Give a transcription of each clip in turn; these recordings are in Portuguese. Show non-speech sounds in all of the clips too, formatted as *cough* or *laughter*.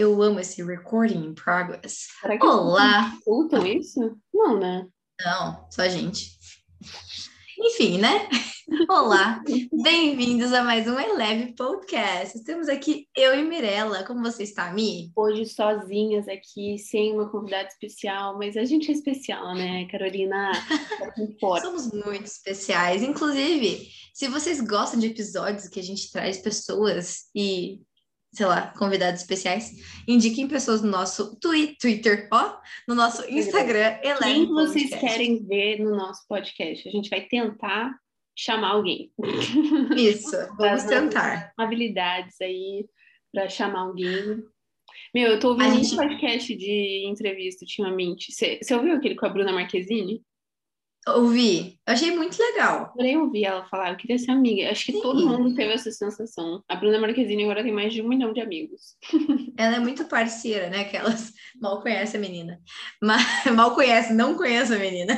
Eu amo esse recording in progress. Será que Olá! escutam isso? Não, né? Não, só a gente. Enfim, né? *laughs* Olá, bem-vindos a mais um Eleve Podcast. Estamos aqui, eu e Mirella. Como você está, Mi? Hoje sozinhas aqui, sem uma convidada especial, mas a gente é especial, né, Carolina? É *laughs* Somos muito especiais. Inclusive, se vocês gostam de episódios que a gente traz pessoas e sei lá, convidados especiais, indiquem pessoas no nosso Twitter, ó, no nosso Instagram. Quem vocês querem ver no nosso podcast? A gente vai tentar chamar alguém. Isso, *laughs* vamos tentar. Habilidades aí para chamar alguém. Meu, eu tô ouvindo gente... um podcast de entrevista ultimamente. Você ouviu aquele com a Bruna Marquezine? Ouvi, achei muito legal. Adorei ouvir ela falar, eu queria ser amiga. Acho que Sim. todo mundo teve essa sensação. A Bruna Marquezine agora tem mais de um milhão de amigos. *laughs* Ela é muito parceira, né? Que elas *laughs* mal conhecem a menina. Mas, *laughs* mal conhece, não conhece a menina.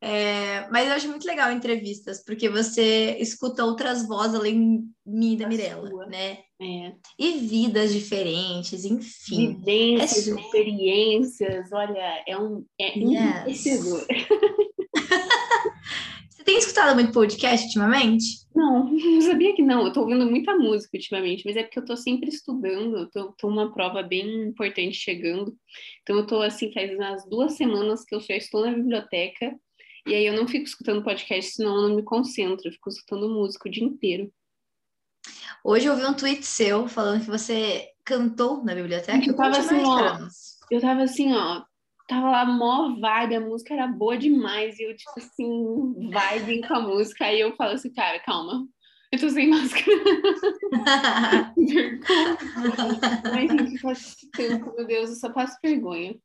É, mas eu acho muito legal entrevistas, porque você escuta outras vozes além mim da Mirella, né? É. E vidas diferentes, enfim. Vivências, é... experiências, olha, é um é yes. Tem escutado muito podcast ultimamente? Não, *laughs* não sabia que não. Eu tô ouvindo muita música ultimamente, mas é porque eu tô sempre estudando. Eu tô, tô uma prova bem importante chegando. Então eu tô assim, faz umas duas semanas que eu já estou na biblioteca. E aí eu não fico escutando podcast, senão eu não me concentro. Eu fico escutando música o dia inteiro. Hoje eu vi um tweet seu falando que você cantou na biblioteca. Eu tava assim, ó, eu tava assim, ó, tava lá mó vibe, a música era boa demais, e eu, tipo assim, vibe com a música, aí eu falo assim, cara, calma, eu tô sem *laughs* máscara. Mas, gente, faz tempo, meu Deus, eu só passo vergonha.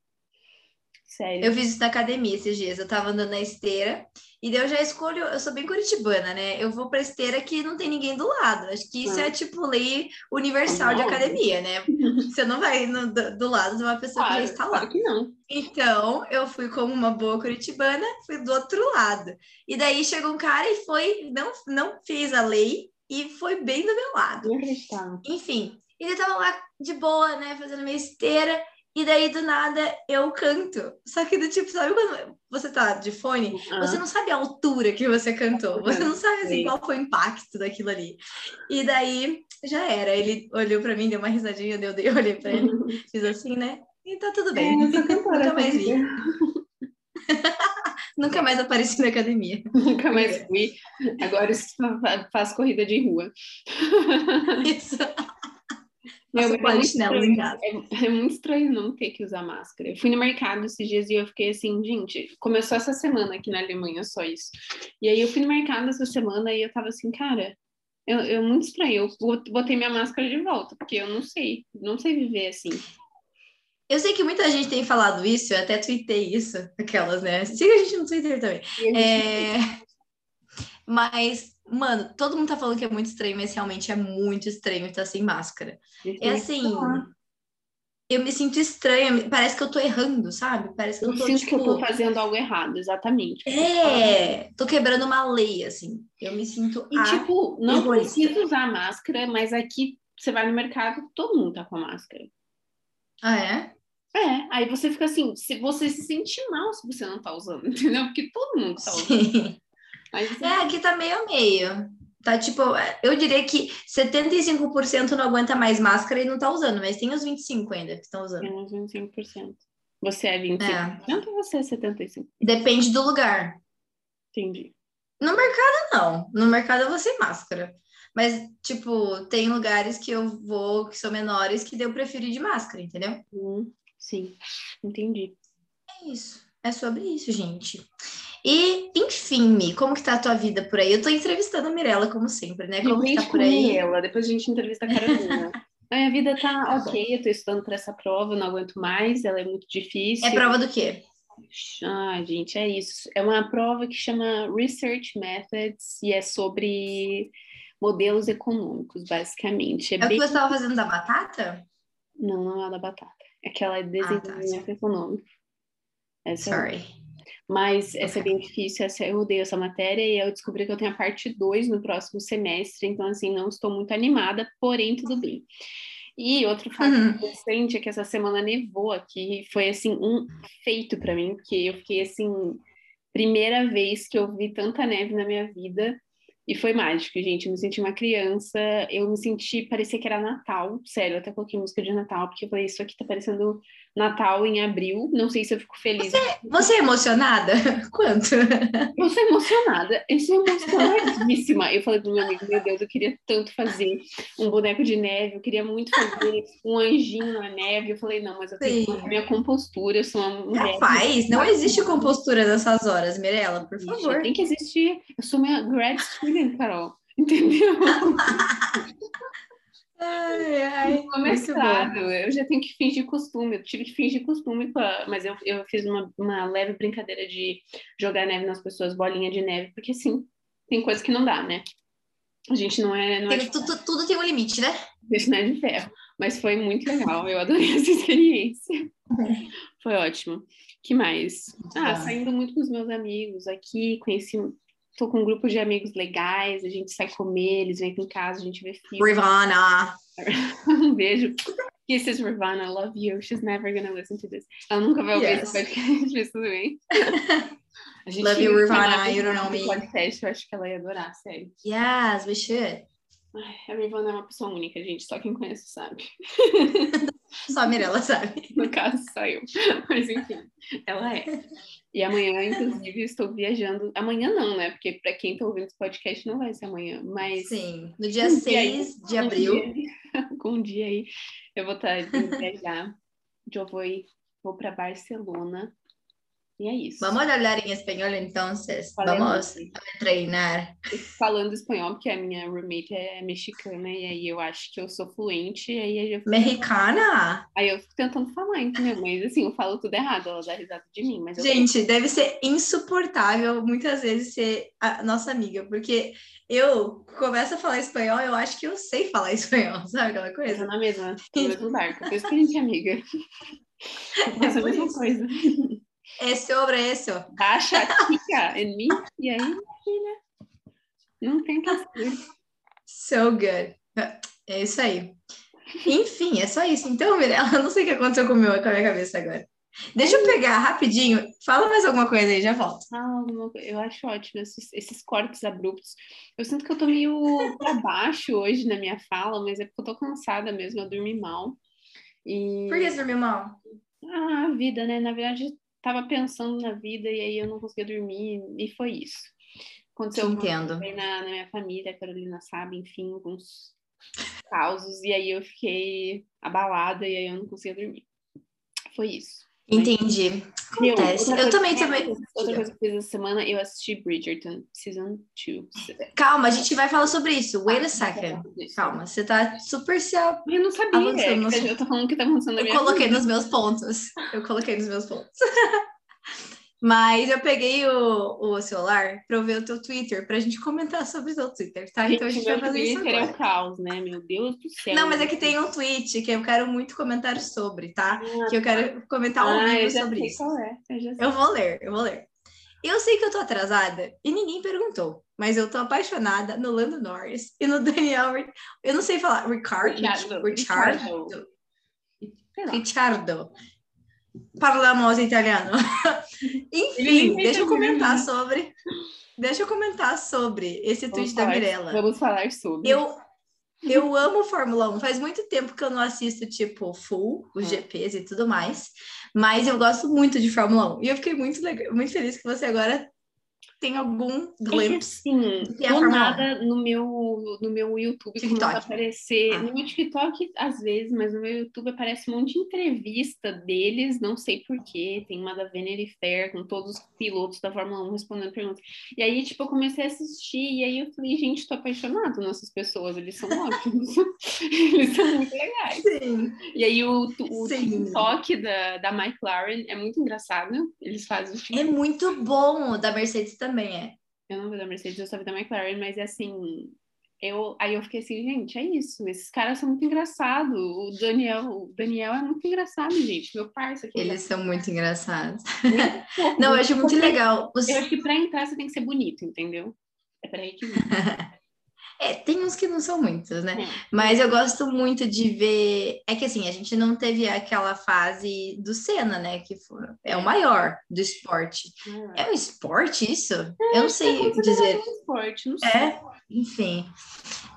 Sério. Eu fiz isso na academia esses dias. Eu tava andando na esteira e daí eu já escolho. Eu sou bem curitibana, né? Eu vou pra esteira que não tem ninguém do lado. Acho que isso ah. é tipo lei universal de academia, né? *laughs* Você não vai no, do, do, lado de uma pessoa claro, que já está lá. Claro que não. Então, eu fui como uma boa curitibana, fui do outro lado. E daí chegou um cara e foi, não, não fez a lei e foi bem do meu lado. Enfim, ele tava lá de boa, né? Fazendo minha esteira. E daí, do nada, eu canto. Só que do tipo, sabe quando você tá de fone? Uhum. Você não sabe a altura que você cantou. Você não sabe, assim, qual foi o impacto daquilo ali. E daí, já era. Ele olhou pra mim, deu uma risadinha, eu, dei, eu olhei pra ele. *laughs* Fiz assim, né? E tá tudo bem. É, Nunca mais vi. *laughs* Nunca mais apareci na academia. Nunca mais fui. Agora *laughs* faço corrida de rua. Isso. Meu, é, muito é, *laughs* é, muito estranho não ter que usar máscara. Eu fui no mercado esses dias e eu fiquei assim, gente, começou essa semana aqui na Alemanha, só isso. E aí eu fui no mercado essa semana e eu tava assim, cara, eu, eu muito estranho. Eu botei minha máscara de volta, porque eu não sei, não sei viver assim. Eu sei que muita gente tem falado isso, eu até tuitei isso, aquelas, né? Siga a gente no Twitter também. É... Mas Mano, todo mundo tá falando que é muito estranho, mas realmente é muito estranho estar sem máscara. É assim, eu me sinto estranha, parece que eu tô errando, sabe? Parece que eu, eu tô, sinto tipo... que eu tô fazendo algo errado, exatamente. É, tô quebrando uma lei, assim. Eu me sinto E, tipo, não precisa usar máscara, mas aqui você vai no mercado, todo mundo tá com a máscara. Ah, é? É, aí você fica assim, se você se sente mal se você não tá usando, *laughs* entendeu? Porque todo mundo tá usando. Sim. Mas, é, aqui tá meio a meio. Tá tipo, eu diria que 75% não aguenta mais máscara e não tá usando, mas tem os 25% ainda que estão usando. Tem uns 25%. Você é 25% é. ou você é 75%? Depende do lugar. Entendi. No mercado, não. No mercado eu vou sem máscara. Mas, tipo, tem lugares que eu vou que são menores que eu prefiro ir de máscara, entendeu? Hum, sim, entendi. É isso. É sobre isso, gente. E, enfim, como que tá a tua vida por aí? Eu tô entrevistando a Mirella, como sempre, né? Como que tá por aí? Mirella, depois a gente entrevista a Carolina. *laughs* a minha vida tá, tá ok, eu tô estudando para essa prova, não aguento mais, ela é muito difícil. É prova do quê? Ah, gente, é isso. É uma prova que chama Research Methods e é sobre modelos econômicos, basicamente. É, é bem... o que você estava fazendo da batata? Não, não é da batata. É aquela desenvolvimento ah, tá. econômico. Essa é Sorry. É mas essa é bem difícil, essa, eu odeio essa matéria e eu descobri que eu tenho a parte 2 no próximo semestre, então assim, não estou muito animada, porém tudo bem. E outro fato uhum. interessante é que essa semana nevou aqui, foi assim um feito para mim, porque eu fiquei assim, primeira vez que eu vi tanta neve na minha vida. E foi mágico, gente. Eu me senti uma criança, eu me senti, parecia que era Natal, sério, eu até coloquei música de Natal, porque eu falei, isso aqui tá parecendo Natal em abril, não sei se eu fico feliz. Você, você é emocionada? *laughs* Quanto? Eu sou emocionada, eu sou emocionadíssima. Eu falei pro meu amigo, meu Deus, eu queria tanto fazer um boneco de neve, eu queria muito fazer um anjinho na neve. Eu falei, não, mas eu tenho que minha compostura, eu sou uma mulher. Rapaz, não existe compostura nessas horas, Mirella, por favor. Tem que existir. Eu sou minha grad student Carol. Entendeu? *laughs* Ai, ai, mestrado, eu já tenho que fingir costume, eu tive que fingir costume, a... mas eu, eu fiz uma, uma leve brincadeira de jogar neve nas pessoas, bolinha de neve, porque sim, tem coisa que não dá, né? A gente não é. Não tem, é tudo, tudo tem um limite, né? Isso não é de ferro. Mas foi muito legal, eu adorei *laughs* essa experiência. Foi ótimo. que mais? Ah, saindo muito com os meus amigos aqui, conheci tô com um grupo de amigos legais, a gente sai comer, eles vêm aqui em casa, a gente vê filme. Rivana! *laughs* um beijo. Kisses, Rivana, I love you. She's never gonna listen to this. Ela nunca vai ouvir yes. esse podcast, mas tudo bem. *laughs* A gente love you, Rivana, you don't know me. Podcast, eu acho que ela ia adorar, sério. Yes, we should. Ai, a Rivana é uma pessoa única, gente. Só quem conhece sabe. *laughs* só a Mirella sabe. No caso, só eu. *laughs* Mas enfim, ela é. E amanhã, inclusive, estou viajando. Amanhã não, né? Porque para quem está ouvindo esse podcast não vai ser amanhã, mas. Sim, no dia um 6 dia de abril. Dia, *laughs* com um dia aí, eu vou estar tá viajar. Eu vou, vou para Barcelona e é isso. Vamos falar em espanhol, então. Vamos treinar. Falando espanhol, porque a minha roommate é mexicana e aí eu acho que eu sou fluente. E aí eu fico... Mexicana? Aí eu fico tentando falar, entendeu? Mas assim, eu falo tudo errado, ela dá risada de mim. Mas Gente, deve ser insuportável muitas vezes ser a nossa amiga, porque eu começo a falar espanhol, eu acho que eu sei falar *laughs* espanhol, sabe aquela coisa? Eu na mesma, no mesmo barco, por isso que a gente é amiga. *laughs* É a mesma coisa. É sobre isso. Baixa a tica em mim e aí, filha, não tem que ser. So good. É isso aí. Enfim, é só isso. Então, Mirella, *laughs* não sei o que aconteceu com, meu, com a minha cabeça agora. Deixa eu pegar rapidinho. Fala mais alguma coisa aí, já volto. Ah, eu acho ótimo esses, esses cortes abruptos. Eu sinto que eu tô meio para baixo hoje na minha fala, mas é porque eu tô cansada mesmo, eu dormi mal. E... Por que você dormiu mal? Ah, a vida, né? Na verdade, tava pensando na vida e aí eu não conseguia dormir e foi isso. Aconteceu Entendo. Na, na minha família, a Carolina sabe, enfim, alguns causos e aí eu fiquei abalada e aí eu não conseguia dormir. Foi isso. Entendi. Acontece. Eu, eu também, também. Outra coisa que eu fiz essa semana, eu assisti Bridgerton, Season 2. Calma, a gente vai falar sobre isso. Wait a second. Calma, você tá super se Eu não sabia. É, eu tô falando que tá acontecendo na Eu coloquei vida. nos meus pontos. Eu coloquei nos meus pontos. *laughs* Mas eu peguei o, o celular para ver o teu Twitter, para a gente comentar sobre o teu Twitter, tá? Então a gente vai fazer isso agora. é o caos, né? Meu Deus do céu. Não, mas é que tem um tweet que eu quero muito comentários sobre, tá? Ah, que eu quero comentar um ah, vídeo sobre isso. É. Eu, eu vou ler, eu vou ler. Eu sei que eu tô atrasada e ninguém perguntou, mas eu tô apaixonada no Lando Norris e no Daniel. Eu não sei falar, Ricardo. Ricardo. Ricardo. Ricardo. Parliamo italiano. *laughs* Enfim, deixa eu comentar sobre. Deixa eu comentar sobre esse Vamos tweet falar, da Mirella. Vamos falar sobre. Eu, eu amo Fórmula 1. Faz muito tempo que eu não assisto, tipo, full, os ah. GPs e tudo mais. Mas eu gosto muito de Fórmula 1. E eu fiquei muito, muito feliz que você agora tem algum glimpse? É sim, do nada no meu, no meu YouTube TikTok. aparecer. Ah. No meu TikTok, às vezes, mas no meu YouTube aparece um monte de entrevista deles, não sei porquê. Tem uma da Vanity Fair com todos os pilotos da Fórmula 1 respondendo perguntas. E aí, tipo, eu comecei a assistir, e aí eu falei, gente, tô apaixonado nessas pessoas, eles são *laughs* ótimos. *laughs* eles são muito legais. Sim. E aí o, o TikTok da, da McLaren é muito engraçado. Eles fazem. É muito bom, o da Mercedes também também é. Eu não vi da Mercedes, eu só vi da McLaren, mas é assim. Eu, aí eu fiquei assim, gente, é isso. Esses caras são muito engraçados. O Daniel, o Daniel é muito engraçado, gente. Meu parceiro aqui. Eles são muito engraçados. Muito *laughs* não, eu acho muito legal. Os... Eu acho que pra entrar você tem que ser bonito, entendeu? É pra aí *laughs* que. É, tem uns que não são muitos, né? É. Mas eu gosto muito de ver. É que assim, a gente não teve aquela fase do Senna, né? Que foi... é o maior do esporte. É, é um esporte isso? É, eu não sei dizer. É um esporte, não sei. É, enfim.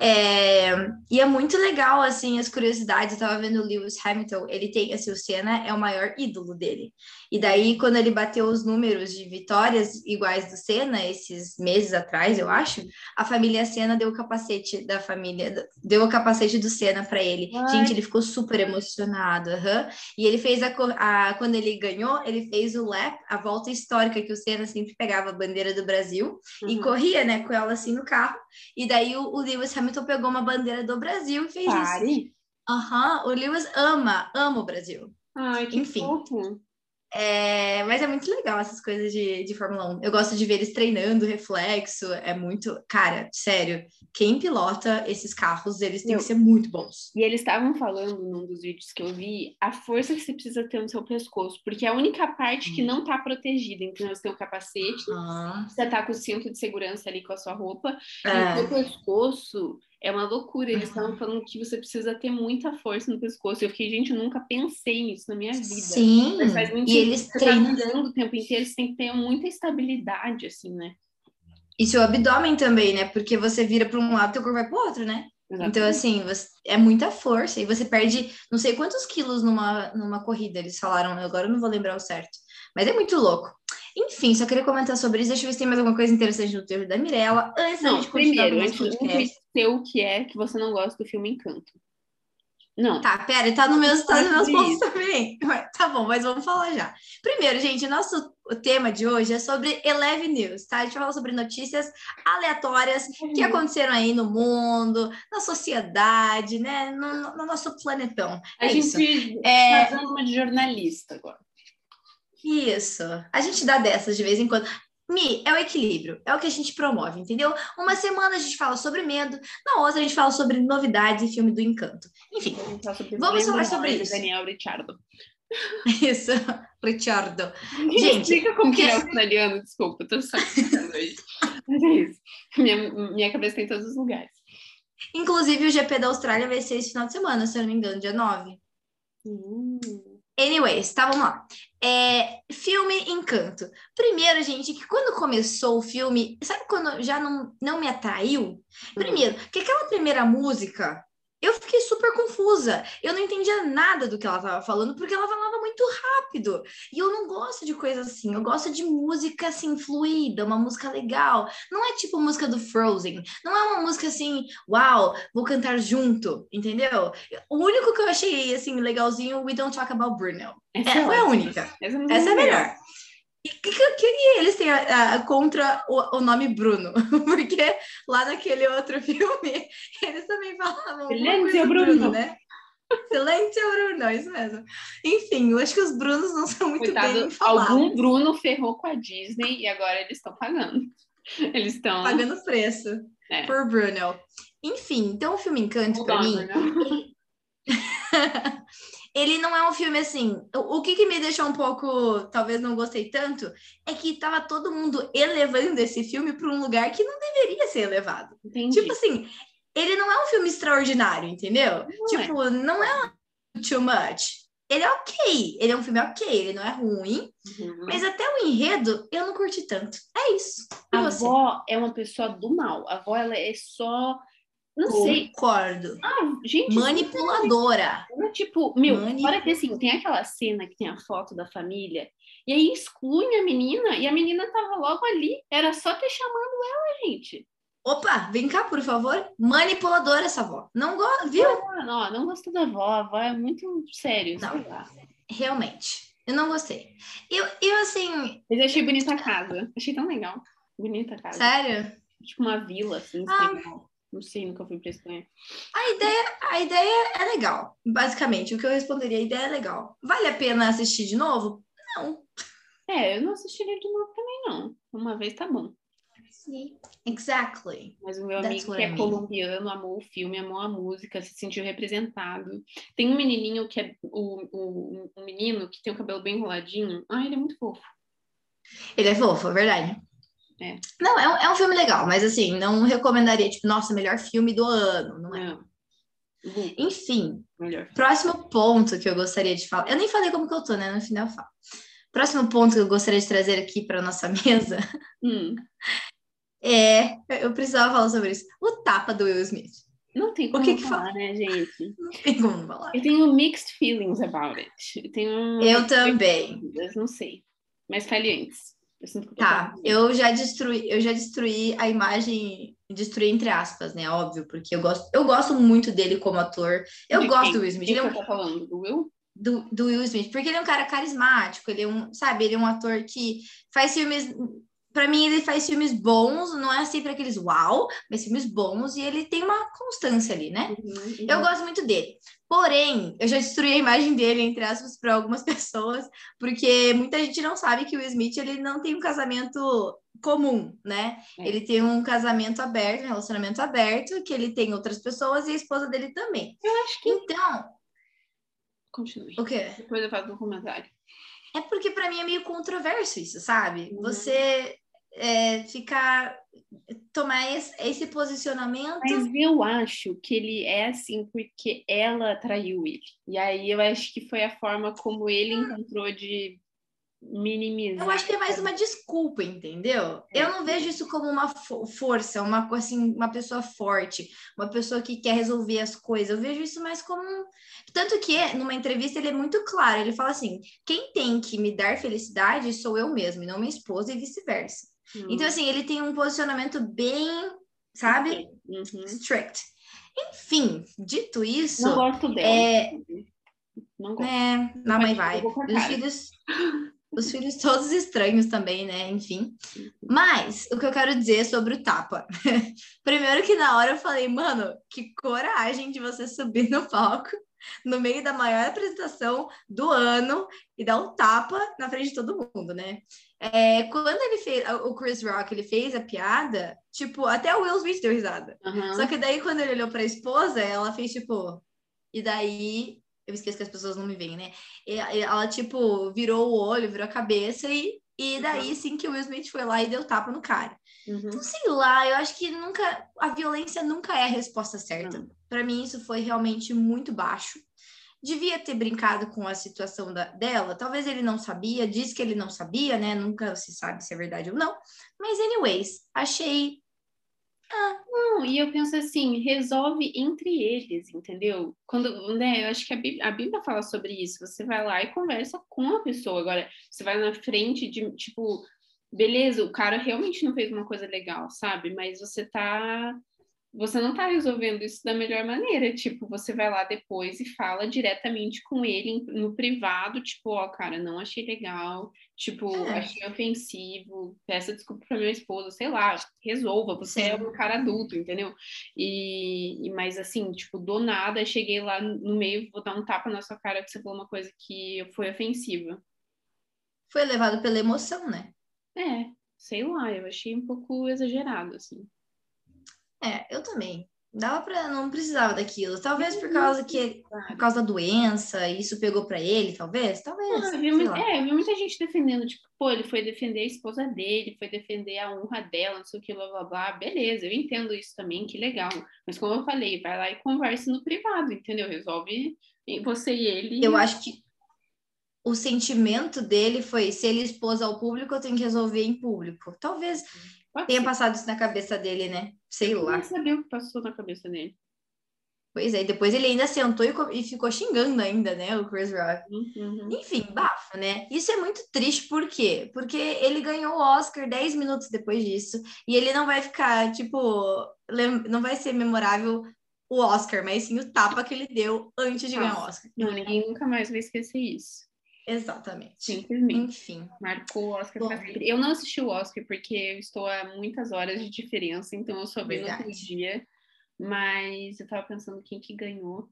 É, e é muito legal, assim, as curiosidades. Eu tava vendo o Lewis Hamilton, ele tem, assim, o Senna é o maior ídolo dele. E daí, quando ele bateu os números de vitórias iguais do Senna, esses meses atrás, eu acho, a família Senna deu o capacete da família, deu o capacete do Senna para ele. Ai. Gente, ele ficou super emocionado. Uhum. E ele fez a, a, quando ele ganhou, ele fez o lap, a volta histórica que o Senna sempre pegava a bandeira do Brasil uhum. e corria, né, com ela assim no carro. E daí o, o Lewis Hamilton pegou uma bandeira do Brasil e fez Pare. isso. Aham, uhum. o Lewis ama, ama o Brasil. Ai, que Enfim. Fofo. É, mas é muito legal essas coisas de, de Fórmula 1. Eu gosto de ver eles treinando reflexo. É muito. Cara, sério, quem pilota esses carros, eles têm que ser muito bons. E eles estavam falando num dos vídeos que eu vi a força que você precisa ter no seu pescoço, porque é a única parte que hum. não tá protegida. Então você tem o capacete, ah. você tá com o cinto de segurança ali com a sua roupa, é. e o é. seu pescoço é uma loucura. Eles estavam falando que você precisa ter muita força no pescoço. Eu fiquei, gente, eu nunca pensei nisso na minha vida. Sim. Mas faz muito e eles tá treinam tá o tempo inteiro, você tem que ter muita estabilidade, assim, né? E seu abdômen também, né? Porque você vira para um lado, teu corpo vai para o outro, né? Exatamente. Então, assim, você, é muita força. E você perde não sei quantos quilos numa, numa corrida, eles falaram. Agora eu não vou lembrar o certo. Mas é muito louco. Enfim, só queria comentar sobre isso. Deixa eu ver se tem mais alguma coisa interessante no texto da Mirella. Antes não, da gente primeiro, antes de o que é que você não gosta do filme Encanto. Não. Tá, pera, tá, no meus, tá nos meus pontos também. Tá bom, mas vamos falar já. Primeiro, gente, nosso tema de hoje é sobre Eleve News, tá? A gente vai falar sobre notícias aleatórias uhum. que aconteceram aí no mundo, na sociedade, né? No, no nosso planetão. É a gente é fazendo uma de jornalista agora. Isso. A gente dá dessas de vez em quando. Mi, é o equilíbrio, é o que a gente promove, entendeu? Uma semana a gente fala sobre medo, na outra a gente fala sobre novidades e filme do encanto. Enfim, vamos falar sobre isso. Daniel Ricciardo. *laughs* Isso, Ricciardo. *laughs* Gente, explica como que é australiano, desculpa, eu tô só hoje. Mas é isso. Minha, minha cabeça tem todos os lugares. Inclusive, o GP da Austrália vai ser esse final de semana, se eu não me engano, dia 9. Hum. Anyways, tá, vamos lá. É, filme Encanto. Primeiro, gente, que quando começou o filme, sabe quando já não, não me atraiu? Primeiro, que aquela primeira música fiquei super confusa. Eu não entendia nada do que ela estava falando, porque ela falava muito rápido. E eu não gosto de coisa assim. Eu gosto de música assim, fluida, uma música legal. Não é tipo música do Frozen. Não é uma música assim, uau, vou cantar junto, entendeu? O único que eu achei assim, legalzinho, We Don't Talk About Bruno. Essa é, foi a única. Essa, é Essa é a melhor. E o que, que, eles têm a, a, contra o, o, nome Bruno? *laughs* Porque lá naquele outro *laughs* filme, eles também falavam Silêncio, Bruno. Bruno, né? Silêncio, Bruno, isso mesmo. Enfim, eu acho que os Brunos não são muito Coitado, bem falados. Algum Bruno ferrou com a Disney e agora eles estão pagando. *laughs* Eles estão... Pagando preço é. por Bruno. Enfim, então o filme Encanto, para mim... ele não é um filme assim. O, o que, que me deixou um pouco, talvez não gostei tanto, é que tava todo mundo elevando esse filme para um lugar que não deveria ser elevado. Entendi. Tipo assim, ele não é um filme extraordinário, entendeu? Não é. tipo, é. não é too much. Ele é ok, ele é um filme ok, ele não é ruim, uhum. mas até o enredo eu não curti tanto. É isso. E a você? avó é uma pessoa do mal. A avó ela é só não sei. Concordo. Ah, gente. Manipuladora. É, tipo, meu, Manip... olha que assim, tem aquela cena que tem a foto da família, e aí excluem a menina, e a menina tava logo ali. Era só ter chamado ela, gente. Opa, vem cá, por favor. Manipuladora essa avó. Não gosta, viu? Não, não, não gostou da avó. A avó é muito sério. Não, realmente. Eu não gostei. Eu, eu assim. Mas eu achei bonita a casa. Achei tão legal. Bonita a casa. Sério? Tipo uma vila, assim, ah, não sei, nunca fui para Espanha. A ideia, a ideia é legal, basicamente. O que eu responderia, a ideia é legal. Vale a pena assistir de novo? Não. É, eu não assistiria de novo também, não. Uma vez tá bom. Sim, exactly. Mas o meu That's amigo que é I mean. colombiano amou o filme, amou a música, se sentiu representado. Tem um menininho que é o, o um menino que tem o cabelo bem enroladinho. Ah, ele é muito fofo. Ele é fofo, é verdade. É. Não, é um, é um filme legal, mas assim, não recomendaria, tipo, nossa, melhor filme do ano, não é? Não. Uhum. Enfim, melhor. próximo ponto que eu gostaria de falar. Eu nem falei como que eu tô, né? No final eu falo. Próximo ponto que eu gostaria de trazer aqui para nossa *laughs* mesa hum. é. Eu precisava falar sobre isso. O tapa do Will Smith. Não tem como o que que falar, né, gente? *laughs* Não tem como falar. Eu tenho mixed feelings about it. Eu, tenho eu também. Não sei. Mas fale antes. Eu tá, eu já destruí, eu já destruí a imagem, destruí entre aspas, né? Óbvio, porque eu gosto, eu gosto muito dele como ator. Eu De gosto quem? do Will Smith. Ele é um... tá falando? Do Will? Do, do Will Smith, porque ele é um cara carismático, ele é um, sabe, ele é um ator que faz filmes para mim, ele faz filmes bons, não é sempre aqueles uau, mas filmes bons, e ele tem uma constância ali, né? Uhum, uhum. Eu gosto muito dele. Porém, eu já destruí a imagem dele, entre aspas, para algumas *laughs* pessoas, porque muita gente não sabe que o Smith ele não tem um casamento comum, né? É. Ele tem um casamento aberto, um relacionamento aberto, que ele tem outras pessoas e a esposa dele também. Eu acho que. Então. Continue. O quê? Depois eu faço um comentário. É porque para mim é meio controverso isso, sabe? Uhum. Você é, ficar tomar esse, esse, posicionamento. Mas eu acho que ele é assim porque ela traiu ele. E aí eu acho que foi a forma como ele encontrou de minimizar. Eu acho que é mais uma desculpa, entendeu? É. Eu não vejo isso como uma força, uma assim, uma pessoa forte, uma pessoa que quer resolver as coisas. Eu vejo isso mais como tanto que numa entrevista ele é muito claro, ele fala assim: "Quem tem que me dar felicidade sou eu mesmo, e não minha esposa e vice-versa". Então, assim, ele tem um posicionamento bem, sabe? Uhum. Strict. Enfim, dito isso. Não gosto dela. É... Não gosto. É, na mãe vai. Os filhos, *laughs* os filhos todos estranhos também, né? Enfim. Mas o que eu quero dizer sobre o tapa. *laughs* Primeiro que na hora eu falei, mano, que coragem de você subir no palco no meio da maior apresentação do ano e dar um tapa na frente de todo mundo, né? É, quando ele fez, o Chris Rock, ele fez a piada, tipo, até o Will Smith deu risada. Uhum. Só que daí, quando ele olhou pra esposa, ela fez, tipo, e daí, eu esqueço que as pessoas não me veem, né? E, ela, tipo, virou o olho, virou a cabeça e, e daí, uhum. sim, que o Will Smith foi lá e deu tapa no cara. Uhum. Então, sei lá, eu acho que nunca, a violência nunca é a resposta certa. Uhum. Para mim, isso foi realmente muito baixo devia ter brincado com a situação da, dela. Talvez ele não sabia, disse que ele não sabia, né? Nunca se sabe se é verdade ou não. Mas, anyways, achei. Não, e eu penso assim, resolve entre eles, entendeu? Quando, né, eu acho que a Bíblia, a Bíblia fala sobre isso. Você vai lá e conversa com a pessoa. Agora, você vai na frente de, tipo, beleza, o cara realmente não fez uma coisa legal, sabe? Mas você tá você não está resolvendo isso da melhor maneira. Tipo, você vai lá depois e fala diretamente com ele no privado, tipo, ó, oh, cara, não achei legal, tipo, é. achei ofensivo, peça desculpa pra minha esposa, sei lá, resolva, você é Sim. é um cara adulto, entendeu? E, e, mas assim, tipo, do nada, cheguei lá no meio, vou dar um tapa na sua cara que você falou uma coisa que foi ofensiva. Foi levado pela emoção, né? É, sei lá, eu achei um pouco exagerado, assim. É, eu também. Dava para não precisava daquilo. Talvez por causa que por causa da doença, isso pegou para ele, talvez, talvez. Ah, vi, é, eu vi muita gente defendendo, tipo, pô, ele foi defender a esposa dele, foi defender a honra dela, não sei o que, blá blá blá. Beleza, eu entendo isso também, que legal. Mas como eu falei, vai lá e converse no privado, entendeu? Resolve você e ele. Eu acho que o sentimento dele foi: se ele expôs ao público, eu tenho que resolver em público. Talvez Pode tenha passado isso na cabeça dele, né? Sei eu lá. Não sabia o que passou na cabeça dele. Pois é, depois ele ainda sentou e, e ficou xingando ainda, né, o Chris Rock. Uhum. Enfim, bafo, né? Isso é muito triste, por quê? Porque ele ganhou o Oscar 10 minutos depois disso, e ele não vai ficar, tipo, não vai ser memorável o Oscar, mas sim o tapa que ele deu antes de ganhar o Oscar. Não, ninguém nunca mais vai esquecer isso. Exatamente. Simplesmente. Enfim. Marcou o Oscar pra sempre. Eu não assisti o Oscar porque eu estou a muitas horas de diferença, então eu só vi no outro dia. Mas eu tava pensando quem que ganhou.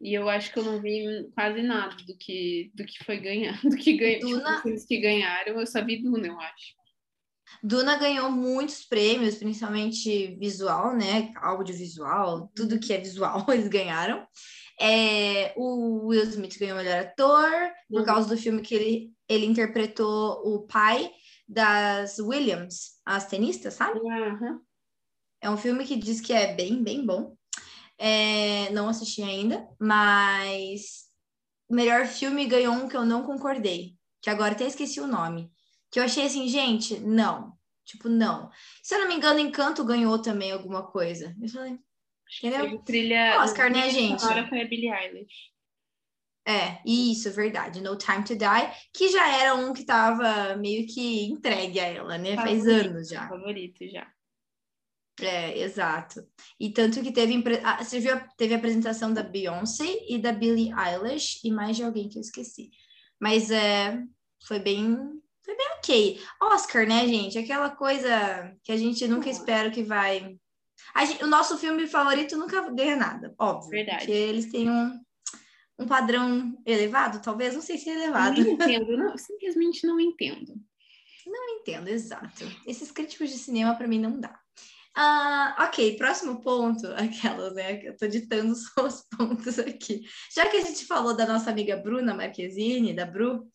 E eu acho que eu não vi quase nada do que, do que foi ganhar, *laughs* do que ganhou. Duna... Tipo, que ganharam, eu só vi Duna, eu acho. Duna ganhou muitos prêmios, principalmente visual, né? Audiovisual, tudo que é visual, *laughs* eles ganharam. É, o Will Smith ganhou o melhor ator por uhum. causa do filme que ele, ele interpretou o pai das Williams, as tenistas, sabe? Uhum. É um filme que diz que é bem, bem bom. É, não assisti ainda, mas o melhor filme ganhou um que eu não concordei, que agora até esqueci o nome. Que eu achei assim, gente, não. Tipo, não. Se eu não me engano, Encanto ganhou também alguma coisa. Eu falei, entendeu? Trilha, Oscar, né, gente? Agora foi a Billie Eilish. É, isso, verdade. No Time to Die, que já era um que tava meio que entregue a ela, né? Favorito, Faz anos já. Favorito já. É, exato. E tanto que teve, ah, você viu, teve a apresentação da Beyoncé e da Billie Eilish e mais de alguém que eu esqueci. Mas é, foi bem, foi bem ok. Oscar, né, gente? Aquela coisa que a gente nunca espera que vai. Gente, o nosso filme favorito nunca ganha nada, óbvio. Verdade. Porque eles têm um, um padrão elevado, talvez, não sei se é elevado. Não *laughs* entendo, não, simplesmente não entendo. Não entendo, exato. Esses críticos de cinema para mim não dá. Ah, ok, próximo ponto, *laughs* aquelas, né? Eu tô ditando *laughs* só os pontos aqui. Já que a gente falou da nossa amiga Bruna Marquezine, da Bru,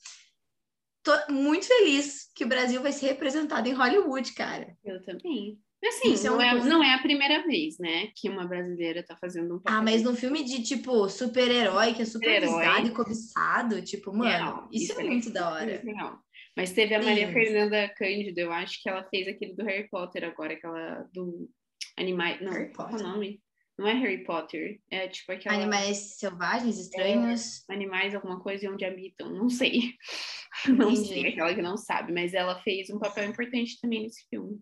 tô muito feliz que o Brasil vai ser representado em Hollywood, cara. Eu também. Assim, Isso não, é, não é a primeira vez, né, que uma brasileira tá fazendo um papel. Ah, mas num filme de, tipo, super-herói, que é super visado e cobiçado, tipo, mano, real, isso, isso, é, é muito da hora. Real. Mas teve a Maria Sim. Fernanda Cândido, eu acho que ela fez aquele do Harry Potter agora, aquela do Animais. Não, Harry qual é o nome? Não é Harry Potter, é tipo aquela. Animais selvagens, estranhos. É, animais, alguma coisa e onde habitam, não sei. *laughs* Não Entendi. sei, aquela que não sabe, mas ela fez um papel importante também nesse filme.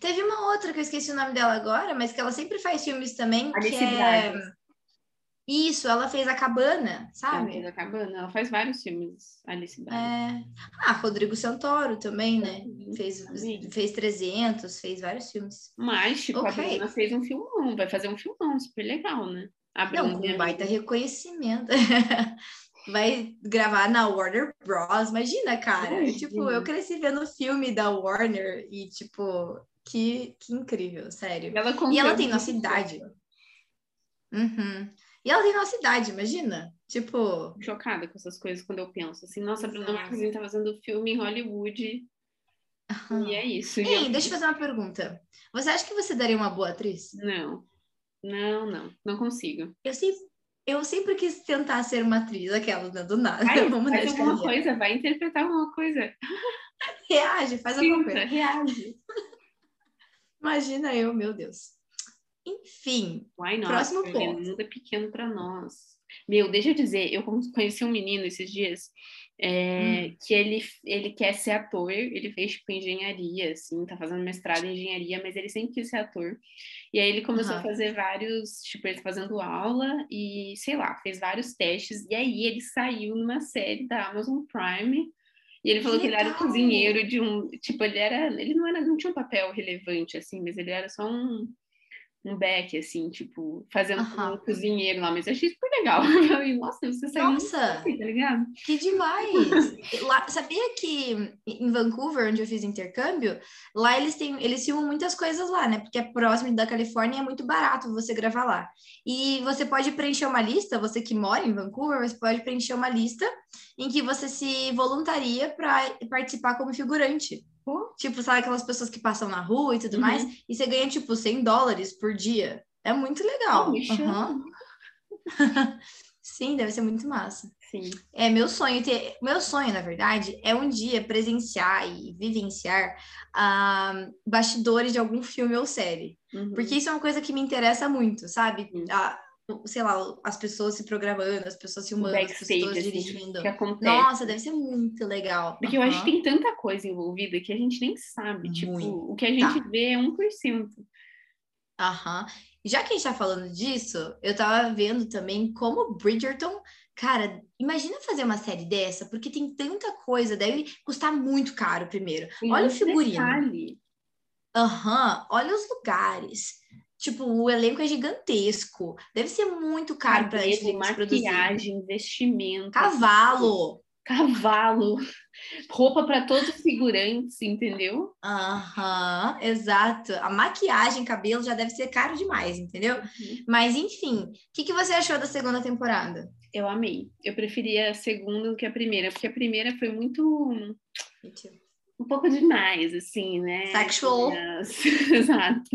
Teve uma outra que eu esqueci o nome dela agora, mas que ela sempre faz filmes também, Alice que é... Isso, ela fez A Cabana, sabe? Ela fez A Cabana, ela faz vários filmes, Alice É... Ah, Rodrigo Santoro também, né? Fez, fez 300, fez vários filmes. Mas, tipo, okay. a Bruna fez um filmão, vai fazer um filmão super legal, né? A Bruna Não, com um baita reconhecimento. *laughs* vai gravar na Warner Bros. Imagina, cara. Imagina. Tipo, eu cresci vendo filme da Warner e, tipo, que, que incrível, sério. Ela e ela tem nossa idade. Uhum. E ela tem nossa idade, imagina. Tipo. Chocada com essas coisas quando eu penso assim, nossa, a Bruna Marquezine tá fazendo filme em Hollywood. Uhum. E é isso. Ei, eu... deixa eu fazer uma pergunta. Você acha que você daria uma boa atriz? Não. Não, não. Não consigo. Eu sempre, eu sempre quis tentar ser uma atriz, aquela, né, do nada. Vai, *laughs* Vamos faz alguma coisa, vai interpretar alguma coisa. Reage, faz alguma coisa. Reage. *laughs* Imagina eu, meu Deus. Enfim, Why not? próximo ponto. O mundo é pequeno para nós. Meu, deixa eu dizer, eu conheci um menino esses dias é, hum. que ele, ele quer ser ator, ele fez tipo engenharia, assim, tá fazendo mestrado em engenharia, mas ele sempre quis ser ator. E aí ele começou uhum. a fazer vários, tipo, ele tá fazendo aula e, sei lá, fez vários testes, e aí ele saiu numa série da Amazon Prime. E ele falou que, que ele era cozinheiro de um, tipo, ele era, ele não era, não tinha um papel relevante assim, mas ele era só um um back, assim, tipo, fazendo uhum. um cozinheiro lá, mas eu achei super legal. *laughs* nossa, você saiu Nossa, tá ligado? Que demais! lá, sabia que em Vancouver, onde eu fiz intercâmbio, lá eles têm, eles filmam muitas coisas lá, né? Porque é próximo da Califórnia e é muito barato você gravar lá. E você pode preencher uma lista, você que mora em Vancouver, você pode preencher uma lista em que você se voluntaria para participar como figurante. Tipo, sabe aquelas pessoas que passam na rua e tudo uhum. mais? E você ganha, tipo, 100 dólares por dia. É muito legal. uhum. *laughs* Sim, deve ser muito massa. Sim. É meu sonho ter. Meu sonho, na verdade, é um dia presenciar e vivenciar uh, bastidores de algum filme ou série. Uhum. Porque isso é uma coisa que me interessa muito, sabe? Uhum sei lá, as pessoas se programando, as pessoas filmando, as pessoas assim, dirigindo. Assim, Nossa, deve ser muito legal. Porque uhum. eu acho que tem tanta coisa envolvida que a gente nem sabe. Tipo, muito. O que a gente tá. vê é 1%. Aham. Já que a gente tá falando disso, eu tava vendo também como Bridgerton, cara, imagina fazer uma série dessa, porque tem tanta coisa, deve custar muito caro primeiro. Olha o figurino. Aham, uhum. olha os lugares. Tipo, o elenco é gigantesco. Deve ser muito caro para Netflix maquiagem, investimento. Cavalo. Cavalo. Roupa para todos os figurantes, entendeu? Aham, uhum, exato. A maquiagem, cabelo já deve ser caro demais, entendeu? Uhum. Mas, enfim, o que, que você achou da segunda temporada? Eu amei. Eu preferia a segunda do que a primeira, porque a primeira foi muito um pouco demais, assim, né? Sexual. *laughs* Exato.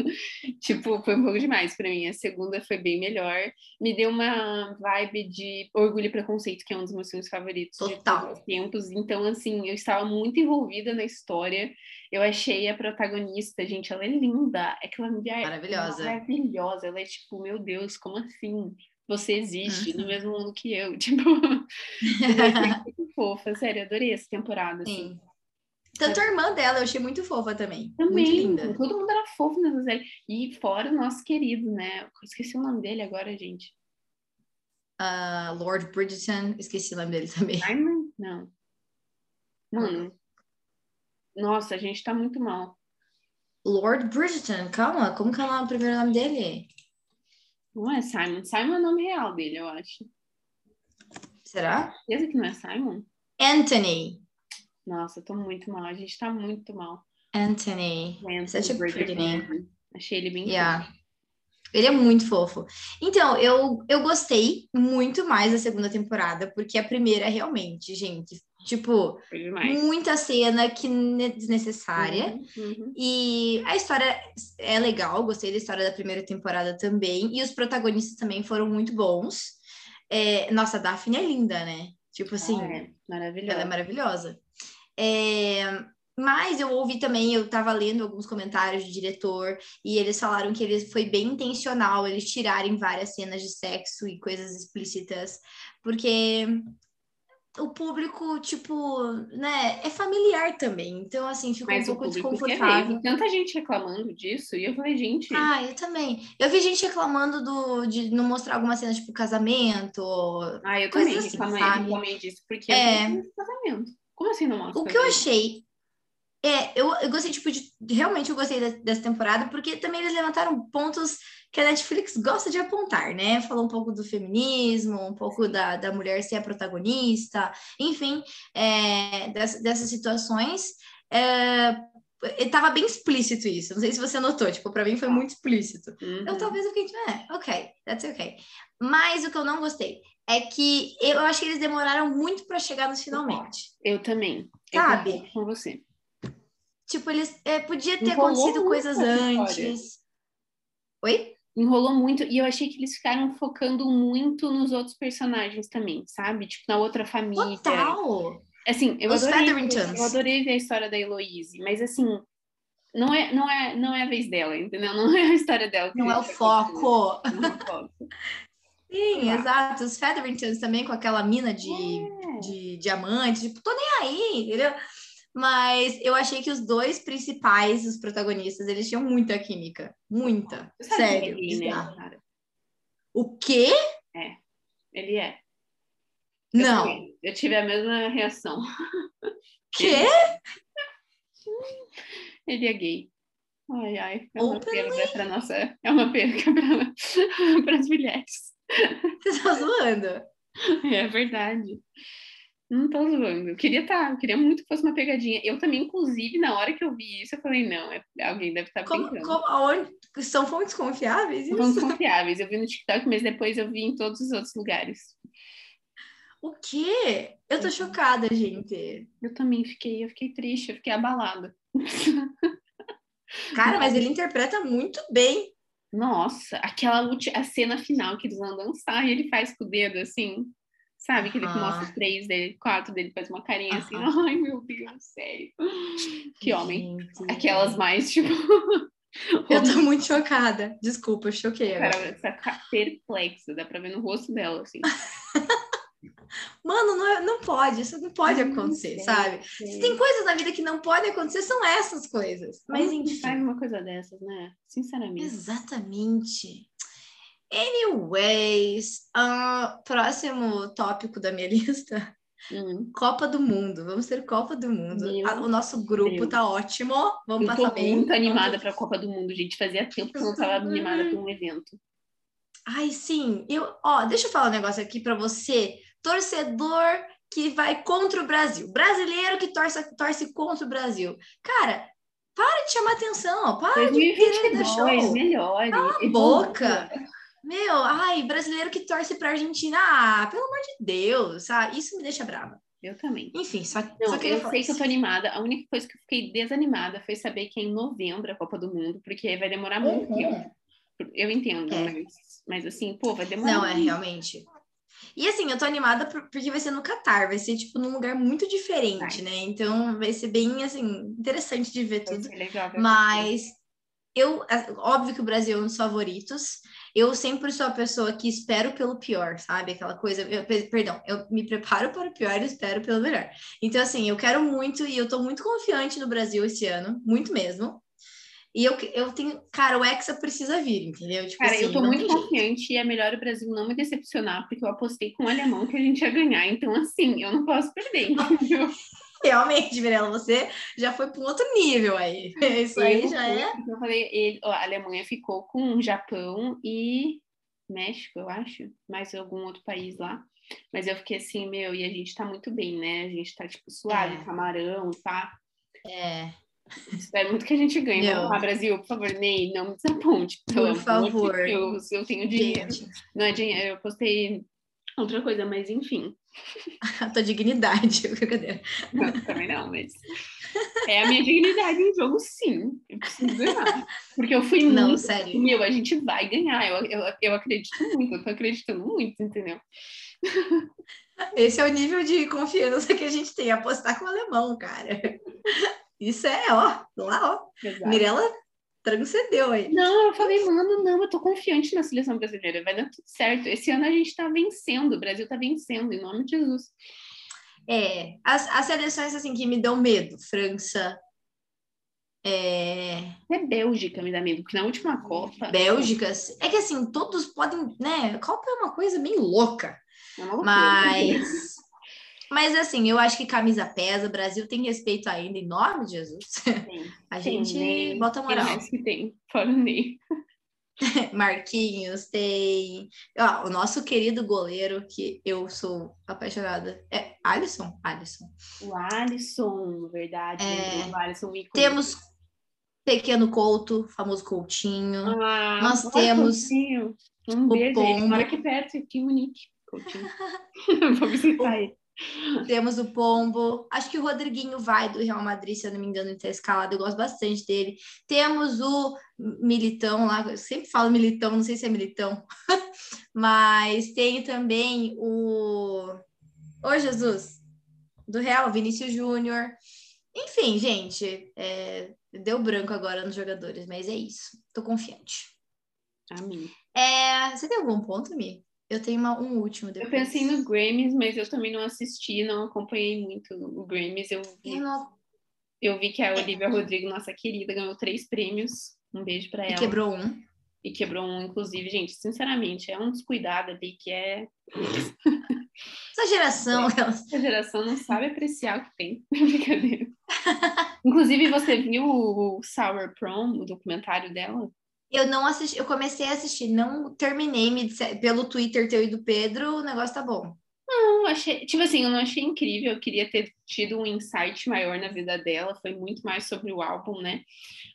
Tipo, foi um pouco demais para mim. A segunda foi bem melhor. Me deu uma vibe de Orgulho e Preconceito, que é um dos meus filmes favoritos Total. de tempos. Então, assim, eu estava muito envolvida na história. Eu achei a protagonista, gente, ela é linda. É aquela mulher maravilhosa. maravilhosa. Ela é tipo, meu Deus, como assim? Você existe uhum. no mesmo mundo que eu. *laughs* Tipo, *laughs* muito fofa, sério, adorei essa temporada. Assim. Sim. Tanto a irmã dela, eu achei muito fofa também. Também, muito linda. todo mundo era fofo nessa série. E fora o nosso querido, né? Eu esqueci o nome dele agora, gente. Uh, Lord Bridgerton, esqueci o nome dele também. Simon? Não. Mano. Nossa, a gente tá muito mal. Lord Bridgerton, calma, como que é o primeiro nome dele? Não é Simon. Simon é o nome real dele, eu acho. Será? Certeza que não é Simon? Anthony. Nossa, tô muito mal. A gente tá muito mal. Anthony. Anthony Such a pretty name. Achei ele bem yeah. Fofo. Ele é muito fofo. Então, eu, eu gostei muito mais da segunda temporada, porque a primeira realmente, gente, tipo, muita cena que é desnecessária. Uhum, uhum. E a história é legal, gostei da história da primeira temporada também. E os protagonistas também foram muito bons. É, nossa, a Daphne é linda, né? Tipo assim, ah, é. maravilhosa. ela é maravilhosa. É, mas eu ouvi também, eu estava lendo alguns comentários do diretor e eles falaram que ele foi bem intencional eles tirarem várias cenas de sexo e coisas explícitas, porque o público, tipo, né, é familiar também. Então, assim, ficou um pouco desconfortável. Tanta gente reclamando disso, e eu falei, gente. Ah, eu também. Eu vi gente reclamando do, de não mostrar alguma cena, tipo, casamento. Ah, eu também assim, reclamei, reclamei disso, porque é... eu casamento. Como assim não mostra? O que eu achei. É, eu, eu gostei, tipo, de, realmente eu gostei de, dessa temporada, porque também eles levantaram pontos que a Netflix gosta de apontar, né? Falou um pouco do feminismo, um pouco da, da mulher ser a protagonista, enfim, é, dessas, dessas situações. É, estava bem explícito isso. Não sei se você notou, tipo, para mim foi muito explícito. Uhum. Eu talvez eu fiquei, é, ok, that's ok. Mas o que eu não gostei é que eu acho que eles demoraram muito para chegar nos finalmente. Eu também. Sabe? Eu com você. Tipo, eles é, podia ter acontecido coisas antes. Oi? Enrolou muito e eu achei que eles ficaram focando muito nos outros personagens também, sabe? Tipo, na outra família. Total! Assim, eu Os adorei, eu adorei ver a história da Heloise, mas assim, não é, não é, não é a vez dela, entendeu? *laughs* Não é a história dela. Não é o foco. Não é o foco. *laughs* Sim, exato. Os Featheringtons também com aquela mina de, é. de diamante, tipo, tô nem aí, entendeu? Mas eu achei que os dois principais, os protagonistas, eles tinham muita química. Muita. Sério. É ele, né, o quê? É, ele é. Não. Eu, eu tive a mesma reação. *laughs* Quê? *laughs* Ele é gay. Ai, ai. É uma perda para nossa. É uma perda para *laughs* as mulheres. Você está zoando? É verdade. Não tô zoando. Eu queria tá, eu queria muito que fosse uma pegadinha. Eu também, inclusive, na hora que eu vi isso, eu falei, não, é, alguém deve estar tá brincando. Como, aonde? São fontes confiáveis? Isso? Fontes confiáveis. Eu vi no TikTok, mas depois eu vi em todos os outros lugares. O quê? Eu tô uhum. chocada, gente. Eu também fiquei, eu fiquei triste, eu fiquei abalada. *laughs* Cara, mas ele interpreta muito bem. Nossa, aquela a cena final que eles vão dançar e ele faz com o dedo assim, sabe? Que ele ah. mostra os três dele, quatro dele, faz uma carinha assim, *laughs* ai meu Deus, sério. Que homem. Gente. Aquelas mais, tipo. *laughs* Eu tô muito chocada. Desculpa, eu choquei agora. Cara, essa tá perplexa, dá pra ver no rosto dela, assim. *laughs* Mano, não, é, não pode, isso não pode acontecer, sabe? Se tem coisas na vida que não podem acontecer, são essas coisas. Mas enfim. faz uma coisa dessas, né? Sinceramente. Exatamente. Anyways, uh, próximo tópico da minha *laughs* lista. Uhum. Copa do Mundo, vamos ter Copa do Mundo. o nosso grupo Deus. tá ótimo, vamos eu passar bem. muito animada para a Copa do Mundo, gente. Fazia tempo que eu não estava animada para um evento. Ai, sim. Eu, ó, deixa eu falar um negócio aqui para você torcedor que vai contra o Brasil, brasileiro que torce, torce contra o Brasil. Cara, para de chamar atenção, para de querer dar show. Melhor, Cala a boca. *laughs* Meu, ai, brasileiro que torce pra Argentina, ah, pelo amor de Deus, ah, isso me deixa brava. Eu também. Enfim, só, Não, só eu sei que eu tô animada. A única coisa que eu fiquei desanimada foi saber que é em novembro a Copa do Mundo, porque vai demorar muito Uhum. tempo. Eu entendo, É. mas, mas assim, pô, vai demorar. Não, é muito. realmente. E assim, eu tô animada por- porque vai ser no Catar, vai ser tipo num lugar muito diferente, Vai. né? Então vai ser bem assim interessante de ver Vai tudo. legal. Mas eu, é, óbvio que o Brasil é um dos favoritos. Eu sempre sou a pessoa que espero pelo pior, sabe? Aquela coisa, eu, pe- perdão, eu me preparo para o pior e espero pelo melhor. Então, assim, eu quero muito e eu tô muito confiante no Brasil esse ano, muito mesmo. E eu, eu tenho, cara, o Hexa precisa vir, entendeu? Tipo Cara, assim, eu tô muito tem jeito. confiante e é melhor o Brasil não me decepcionar, porque eu apostei com o alemão que a gente ia ganhar. Então, assim, eu não posso perder, *laughs* entendeu? *laughs* Realmente, Mirella, você já foi para um outro nível aí. *laughs* Isso aí Eu já é. porque Eu falei, ele, ó, a Alemanha ficou com o Japão e México, eu acho, mais algum outro país lá. Mas eu fiquei assim, meu, e a gente tá muito bem, né? A gente tá, tipo, suave, É. camarão, tá? É, Espero muito que a gente ganhe. Meu. Vamos lá, Brasil, por favor, Ney, não me desaponte. Por favor. Deus, eu tenho dinheiro. gente, Não é dinheiro, eu postei outra coisa, mas enfim. *laughs* a tua dignidade, *laughs* brincadeira. Não, também não, mas. É a minha dignidade em jogo, sim. Eu preciso ganhar. Porque eu fui Não, muito. sério. Meu, a gente vai ganhar. Eu, eu, eu acredito muito, eu tô acreditando muito, entendeu? Esse é o nível de confiança que a gente tem, apostar com o alemão, cara. Isso é, ó, lá, ó. Exato. Mirella transcendeu aí. Não, eu falei, mano, não, eu tô confiante na seleção brasileira, vai dar tudo certo. Esse ano a gente tá vencendo, o Brasil tá vencendo, em nome de Jesus. É, as, as seleções, assim, que me dão medo. França, é, Até Bélgica me dá medo, porque na última Copa. Bélgica. É que, assim, todos podem, né? Copa é uma coisa bem louca. É uma loucura. Mas... Mas, assim, eu acho que camisa pesa. O Brasil tem respeito ainda, em nome de Jesus. *laughs* Tem, A tem gente Ney, bota moral. mais que tem? Fora Ney. *laughs* Marquinhos, tem o nosso querido goleiro, que eu sou apaixonada. É Alisson? Alisson. O Alisson, verdade. É. O Alisson ícone. Temos Pequeno Couto, famoso Coutinho. Ah, Nós temos Coutinho. Um o beijo. Pombo. Mora aqui perto, aqui em Munique. Coutinho. *laughs* Vou visitar ele. Temos o Pombo. Acho que o Rodriguinho vai do Real Madrid, se eu não me engano, ele tá escalado. Eu gosto bastante dele. Temos o Militão lá. Eu sempre falo Militão, não sei se é Militão. *laughs* Mas tem também o. Ô, Jesus! Do Real, Vinícius Júnior. Enfim, gente, é, deu branco agora nos jogadores, mas é isso. Tô confiante. Amém. É, você tem algum ponto, Mi? Eu tenho uma- um último Eu depois. pensei no Grammys, mas eu também não assisti, não acompanhei muito o Grammys. Eu vi, Eu não- eu vi que a Olivia Rodrigo, nossa querida, ganhou três prêmios. Um beijo pra E ela. quebrou um. E quebrou um, inclusive, gente, sinceramente, é um descuidado ali que é. *laughs* Essa geração, Essa geração não sabe apreciar o que tem. *laughs* Brincadeira. inclusive, você viu o Sour Prom, o documentário dela? Eu não assisti, eu comecei a assistir, não terminei, me disse- pelo Twitter teu e do Pedro, o negócio tá bom. Não, achei, tipo assim, eu não achei incrível, eu queria ter tido um insight maior na vida dela, foi muito mais sobre o álbum, né?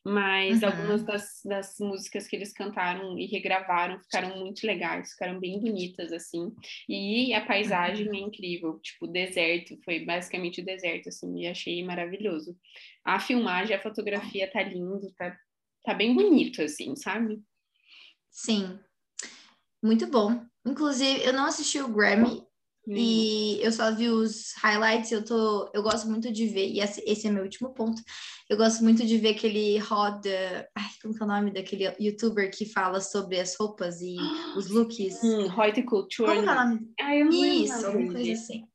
Mas Uhum. algumas das, das músicas que eles cantaram e regravaram ficaram muito legais, ficaram bem bonitas, assim. E a paisagem é incrível, tipo, deserto, foi basicamente deserto, assim, e achei maravilhoso. A filmagem, a fotografia tá lindo, tá, tá bem bonito, assim, sabe? Sim. Muito bom. Inclusive, eu não assisti o Grammy e eu só vi os highlights, eu tô, eu gosto muito de ver, e esse, esse é meu último ponto. Eu gosto muito de ver aquele roda, ai, como que é o nome daquele youtuber que fala sobre as roupas e os looks. *gasps* Hum, Reute Culture. Como que é o nome? Ah, eu não Isso, alguma coisa assim.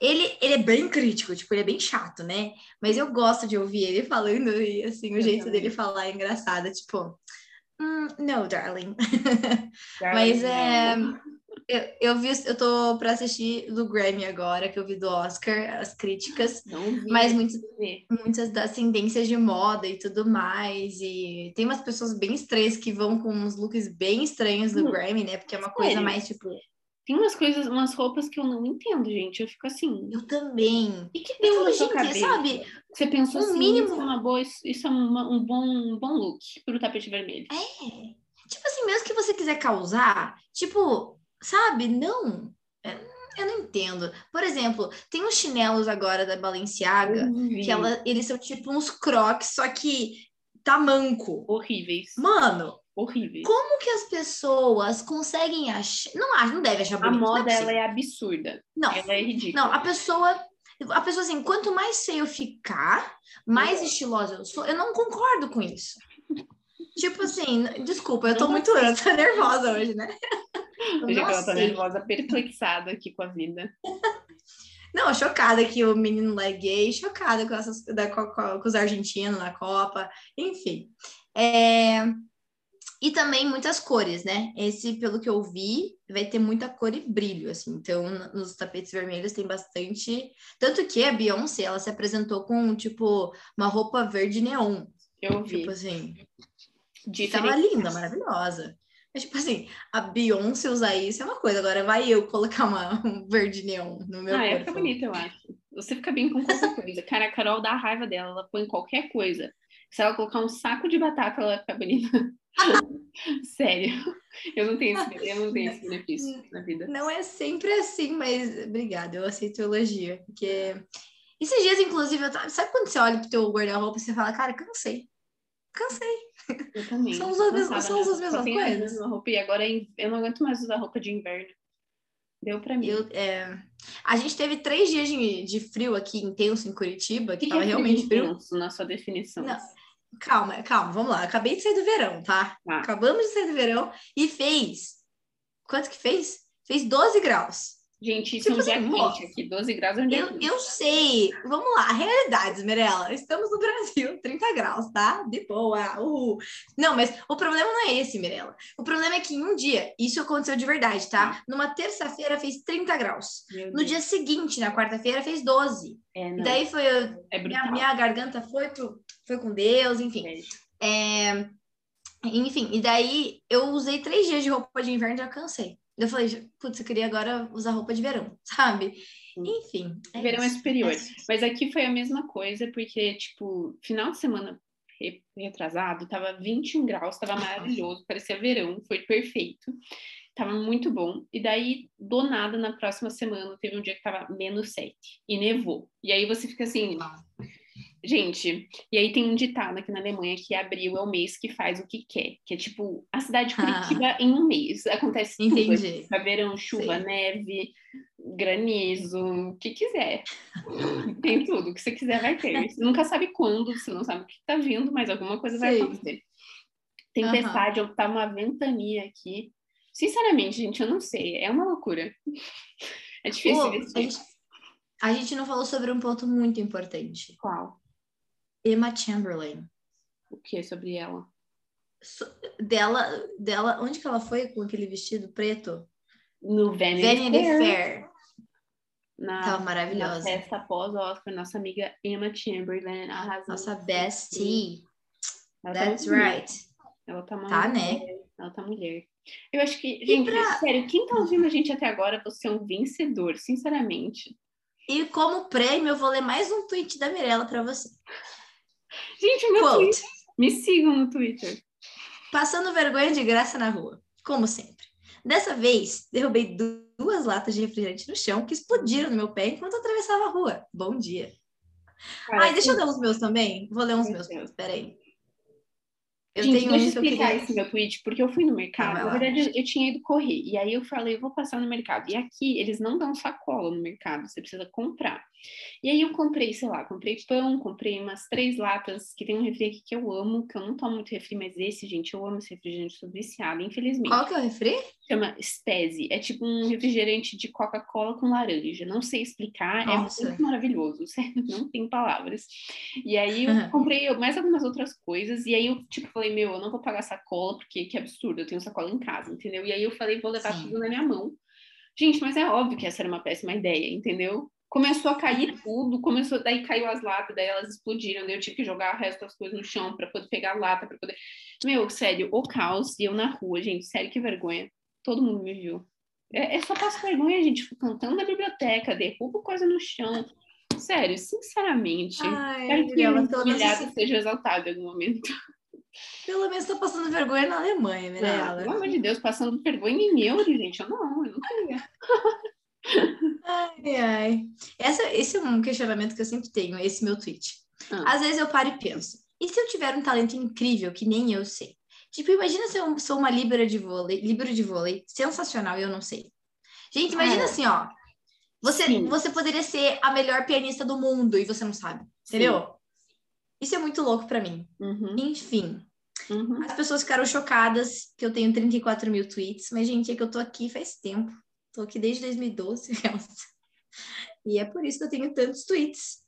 Ele, ele é bem crítico, tipo, ele é bem chato, né? Mas eu gosto de ouvir ele falando e, assim, o Eu jeito também. dele falar é engraçado, tipo... Hum, no, darling. *laughs* Darling, Mas é... não. Eu, eu vi, eu tô pra assistir do Grammy agora, que eu vi do Oscar, as críticas. Não vi, Mas muitos, muitas das tendências de moda e tudo mais. E tem umas pessoas bem estranhas que vão com uns looks bem estranhos no Hum, Grammy, né? Porque é uma coisa sério? mais, tipo... Tem umas coisas, umas roupas que eu não entendo, gente. Eu fico assim. Eu também. O que, que Eu deu na sua cabeça? sabe? Você pensou um assim, mínimo- isso é uma boa, isso, é uma- um, bom, um bom look pro tapete vermelho. É. Tipo assim, mesmo que você quiser causar, tipo, sabe? Não. É, Eu não entendo. Por exemplo, tem uns chinelos agora da Balenciaga, que ela, eles são tipo uns crocs, só que tamanco. Horríveis. Mano, horríveis. Como que as pessoas conseguem achar? Não acho, não deve achar bonito. A moda é ela é absurda. Não. Ela é ridícula. Não, a pessoa a pessoa assim, quanto mais feio ficar, mais estilosa eu sou. Eu não concordo com isso. tipo assim, desculpa, eu tô não muito eu tô nervosa hoje, né? Hoje ela tá nervosa, perplexada aqui com a vida. Não, chocada que o menino lá é gay, chocada com, essas, da, com, com os argentinos na Copa, enfim. É... E também muitas cores, né? Esse, pelo que eu vi, vai ter muita cor e brilho, assim. Então, nos tapetes vermelhos tem bastante. Tanto que a Beyoncé, ela se apresentou com, tipo, uma roupa verde neon. Eu vi. Tipo assim. Diferente. Tava linda, maravilhosa. Mas, tipo assim, a Beyoncé usar isso é uma coisa. Agora vai eu colocar uma, *laughs* um verde neon no meu ah, corpo. Ah, fica bonito, eu acho. Você fica bem com qualquer *laughs* coisa. Cara, a Carol dá a raiva dela. Ela põe qualquer coisa. Se ela colocar um saco de batata, ela fica bonita. *laughs* Sério, eu não tenho esse, eu não tenho esse benefício na vida. Não é sempre assim, mas obrigada, eu aceito elogio. Porque esses dias, inclusive, eu tava... sabe quando você olha pro teu guarda-roupa e você fala, cara, cansei. Cansei. Eu também. São as mesmas, são as mesmas coisas. roupa, e agora eu não aguento mais usar roupa de inverno. Deu pra mim. Eu, é... A gente teve três dias de, de frio aqui intenso em Curitiba, que, que tava é realmente frio. Na sua definição. Não, Calma, calma, vamos lá. Acabei de sair do verão, tá? Ah. Acabamos de sair do verão e fez. Quanto que fez? Fez 12 graus. Gente, isso tipo é um dia quente aqui, 12 graus é um dia eu, eu sei. Vamos lá, realidades, Mirella. Estamos no Brasil, *laughs* 30 graus, tá? De boa. Uhul. Não, mas o problema não é esse, Mirella. O problema é que em um dia, isso aconteceu de verdade, tá? Ah. Numa terça-feira fez 30 graus. no dia seguinte, na quarta-feira, fez 12. É, e daí foi. É minha, minha garganta foi pro foi com Deus, enfim. É, enfim, e daí eu usei três dias de roupa de inverno e já cansei. Eu falei, putz, eu queria agora usar roupa de verão, *laughs* sabe? Enfim. É verão é isso. é superior. É Mas aqui foi a mesma coisa, porque, tipo, final de semana retrasado, tava 21 graus, tava *laughs* maravilhoso, parecia verão, foi perfeito. Tava muito bom. E daí, do nada, na próxima semana, teve um dia que tava menos 7 e nevou. E aí você fica assim, Gente, e aí tem um ditado aqui na Alemanha que abril é o mês que faz o que quer, que é tipo a cidade de ah. Curitiba ah. em um mês. Acontece Entendi. tudo. Verão, chuva, Sim. neve, granizo, o que quiser. tem tudo, o que você quiser vai ter. Você nunca sabe quando, você não sabe o que tá vindo, mas alguma coisa Sim. vai acontecer. Tempestade, uhum. tá uma ventania aqui. Sinceramente, gente, eu não sei. É uma loucura. É difícil. a, gente, a gente não falou sobre um ponto muito importante. Qual? Emma Chamberlain. O que sobre ela? So, dela, dela, onde que ela foi com aquele vestido preto? No Vanity, Vanity Fair. Fair. Na, Tava maravilhosa. Na festa após o Oscar, nossa amiga Emma Chamberlain arrasou. Nossa bestie. Ela tá That's tá right. Ela tá uma Tá, né? Ela tá mulher. Eu acho que, gente, pra... sério, quem tá ouvindo a gente até agora, você é um vencedor, sinceramente. E como prêmio, eu vou ler mais um tweet da Mirella para você. Gente, meu Quote. Twitter. Me sigam no Twitter. Passando vergonha de graça na rua, como sempre. Dessa vez, derrubei duas latas de refrigerante no chão que explodiram no meu pé enquanto eu atravessava a rua. Bom dia. Ai, deixa eu ler os meus também. Vou ler uns meus. Peraí. Eu Gente, tenho deixa eu explicar queria... esse meu tweet, porque eu fui no mercado. na verdade, eu tinha ido correr. E aí eu falei, eu vou passar no mercado. E aqui, eles não dão sacola no mercado, você precisa comprar. E aí eu comprei, sei lá, comprei pão, comprei umas três latas, que tem um refri aqui que eu amo, que eu não tomo muito refri, mas esse, gente, eu amo esse refrigerante, sou viciada, infelizmente. Qual que é o refri? Chama Spezi. É tipo um refrigerante de Coca-Cola com laranja. Não sei explicar, é Nossa. é muito maravilhoso, *laughs* sério, não tem palavras. E aí eu uhum. comprei mais algumas outras coisas, e aí eu, tipo, falei, meu, eu não vou pagar sacola, porque que absurdo, eu tenho sacola em casa, entendeu? E aí eu falei, vou levar Sim. tudo na minha mão. Gente, mas é óbvio que essa era uma péssima ideia, entendeu? começou a cair tudo, começou, daí caiu as latas, daí elas explodiram, daí eu tive que jogar o resto das coisas no chão para poder pegar a lata, para poder. Meu, sério, o caos, e eu na rua, gente, sério, que vergonha. Todo mundo me viu. É, é só passo vergonha, gente, fico cantando na biblioteca, derrubo coisa no chão. Sério, sinceramente, Ai, espero que o humilhado seja exaltado em algum momento. Pelo menos tô passando vergonha na Alemanha, Mirella. Pelo amor de Deus, passando vergonha em euro, gente. Eu não, eu não queria. Ai, ai. Essa, esse é um questionamento que eu sempre tenho, esse meu tweet. Ah. Às vezes eu paro e penso, e se eu tiver um talento incrível que nem eu sei? Tipo, imagina se eu sou uma líbera de vôlei, líbero de vôlei, sensacional e eu não sei. Gente, imagina é. assim, ó. Você, você poderia ser a melhor pianista do mundo e você não sabe, entendeu? Sim. Isso é muito louco para mim. Uhum. Enfim. Uhum. As pessoas ficaram chocadas que eu tenho 34 mil tweets, mas, gente, é que eu tô aqui faz tempo. Tô aqui desde 2012. *laughs* e é por isso que eu tenho tantos tweets.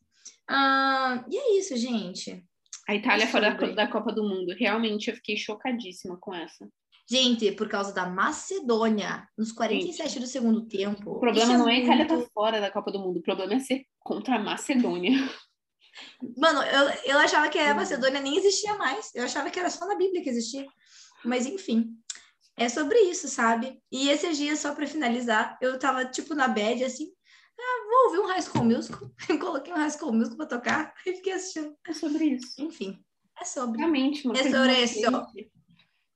Uh, e é isso, gente. A Itália fora da, da Copa do Mundo. Realmente, eu fiquei chocadíssima com essa. Gente, por causa da Macedônia, nos 47 Gente, do segundo tempo. O problema não é a Itália estar tá fora da Copa do Mundo, o problema é ser contra a Macedônia. *laughs* Mano, eu, eu achava que a Macedônia nem existia mais. Eu achava que era só na Bíblia que existia. Mas enfim, é sobre isso, sabe? E esses dias, só para finalizar, eu tava tipo na bed assim. Ah, vou ouvir um High School Musical. *laughs* Coloquei um High School Musical pra tocar *laughs* e fiquei assistindo. É sobre isso. Enfim, é sobre. Realmente, uma é sobre isso.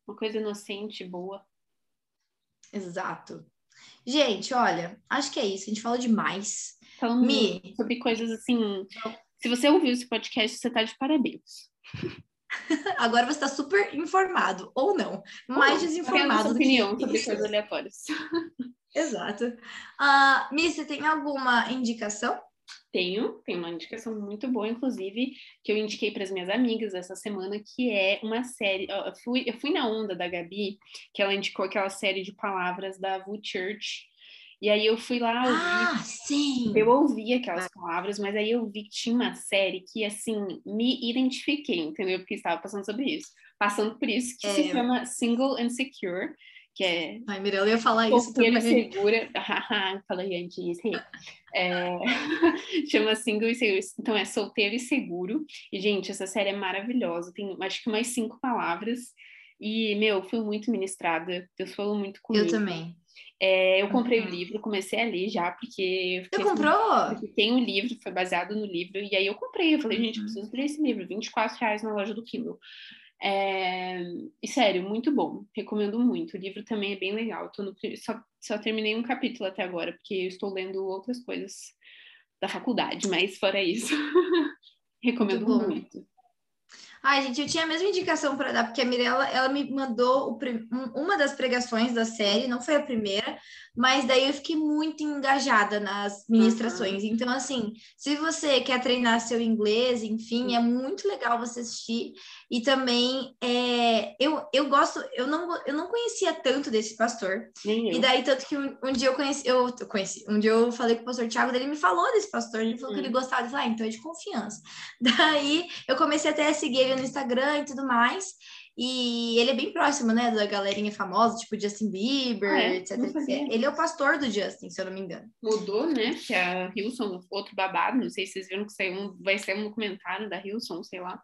Uma coisa inocente, boa. Exato. Gente, olha, acho que é isso. A gente falou demais. Falando Me... sobre coisas assim. Se você ouviu esse podcast, você tá de parabéns. *laughs* Agora você está super informado, ou não, mais oh, desinformado. Sua opinião sobre coisas aleatórias. *laughs* Exato. Uh, Mi, você tem alguma indicação? Tenho, tem uma indicação muito boa, inclusive, que eu indiquei para as minhas amigas essa semana, que é uma série. Eu fui, eu fui na onda da Gabi, que ela indicou aquela série de palavras da Vu Church. E aí eu fui lá ouvir. Ah, sim! Eu ouvi aquelas palavras, mas aí eu vi que tinha uma série que, assim, me identifiquei, entendeu? Porque estava passando sobre isso. Passando por isso, que é. se chama Single and Secure que é. Ai, Mirella, eu ia falar isso também. segura. *laughs* Falei antes. É... *laughs* Chama Single e Seguro. Então é solteiro e seguro. E, gente, essa série é maravilhosa. Tem acho que mais cinco palavras. E, meu, fui muito ministrada. Deus falou muito comigo. Eu também. É, eu comprei uhum. o livro, comecei a ler já, porque. Você comprou? Assim, tem um livro, foi baseado no livro, e aí eu comprei. Eu falei, gente, eu uhum. preciso ler esse livro, 24 reais na loja do Kindle. É... E sério, muito bom, recomendo muito. O livro também é bem legal. No... Só, só terminei um capítulo até agora, porque eu estou lendo outras coisas da faculdade, mas fora isso, *laughs* recomendo muito. muito. Ai, gente, eu tinha a mesma indicação para dar, porque a Mirella, ela me mandou uma das pregações da série, não foi a primeira, mas daí eu fiquei muito engajada nas ministrações. Uhum. Então, assim, se você quer treinar seu inglês, enfim, é muito legal você assistir. E também, é, eu, eu gosto, eu não, eu não conhecia tanto desse pastor. E daí, tanto que um, um, dia eu conheci, eu conheci, um dia eu falei com o pastor Tiago, ele me falou desse pastor, ele falou uhum. que ele hum. gostava, de falar, ah, então é de confiança. *laughs* Daí, eu comecei até a seguir ele no Instagram e tudo mais. E ele é bem próximo, né, da galerinha famosa, tipo Justin Bieber, ah, é? etc, etc. Ele é o pastor do Justin, se eu não me engano. Mudou, né? Que a Hilson, outro babado, não sei se vocês viram que saiu um, vai ser um documentário da Hilson, sei lá.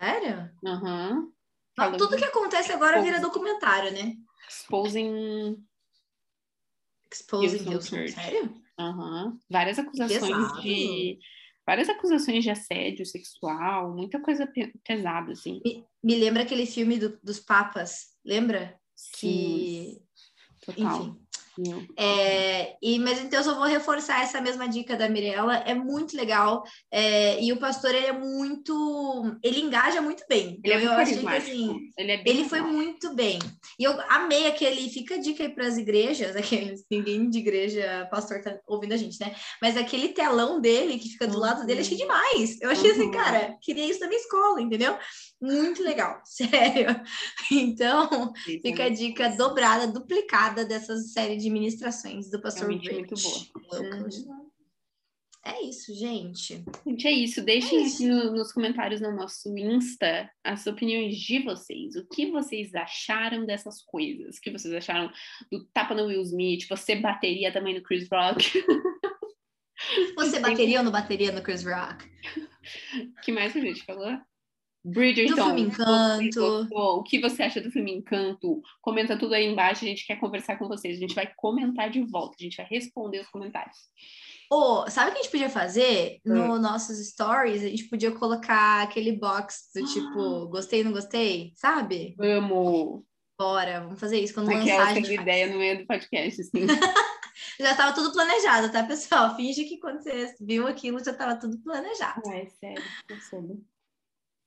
Sério? Aham. Uhum. Tudo que acontece agora vira documentário, né? Exposing. Exposing Hilson, Hilson. sério? Aham. Uhum. Várias acusações Pesado. de várias acusações de assédio sexual, muita coisa pe pesada, assim. Me, me, lembra aquele filme do, dos papas, lembra? Sim, que... Total. Enfim, é, e, mas então eu só vou reforçar essa mesma dica da Mirella, é muito legal. É, e o pastor ele é muito. Ele engaja muito bem. Ele, é eu achei que assim. Ele, é ele foi muito bem. E eu amei aquele. Fica a dica aí para as igrejas, aqueles, ninguém de igreja, pastor tá ouvindo a gente, né? Mas aquele telão dele que fica do uhum. lado dele, achei demais. Eu achei assim, uhum. assim, cara, queria isso na minha escola, entendeu? Muito legal, *laughs* sério. Então, fica a dica dobrada, duplicada dessa série de ministrações do pastor Rich. muito boa. Uhum. É isso, gente. Gente, é isso. Deixem é isso. No, nos comentários no nosso Insta as opiniões de vocês. O que vocês acharam dessas coisas? O que vocês acharam do tapa no Will Smith? Você bateria também no Chris Rock? *laughs* Você bateria ou não bateria no Chris Rock? que mais a gente falou? Bridgerton. Do filme Encanto. O que você acha do filme Encanto? Comenta tudo aí embaixo, a gente quer conversar com vocês. A gente vai comentar de volta, a gente vai responder os comentários. Oh, sabe o que a gente podia fazer? No hum. nossos stories, a gente podia colocar aquele box do *gasps* tipo, gostei, não gostei, sabe? Vamos! Bora, vamos fazer isso quando Aquela lançar. Aquela ideia no meio do podcast, assim. *laughs* Já estava tudo planejado, tá, pessoal? Finge que quando você viu aquilo já estava tudo planejado. É, sério,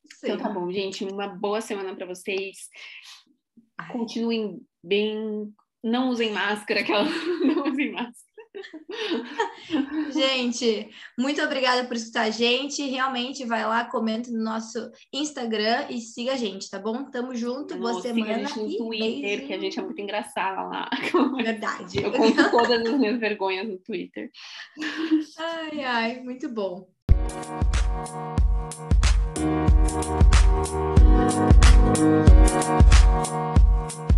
percebo. Então tá bom, gente. Uma boa semana para vocês. Continuem bem. Não usem máscara, aquela. *laughs* Não usem máscara. gente, muito obrigada por escutar a gente. Realmente vai lá, comenta no nosso Instagram e siga a gente, tá bom? Tamo junto, boa semana. Siga a gente no Twitter, beijo. que a gente é muito engraçada lá. Verdade. Eu conto todas as minhas vergonhas no Twitter. Ai, ai, muito bom. Thank you.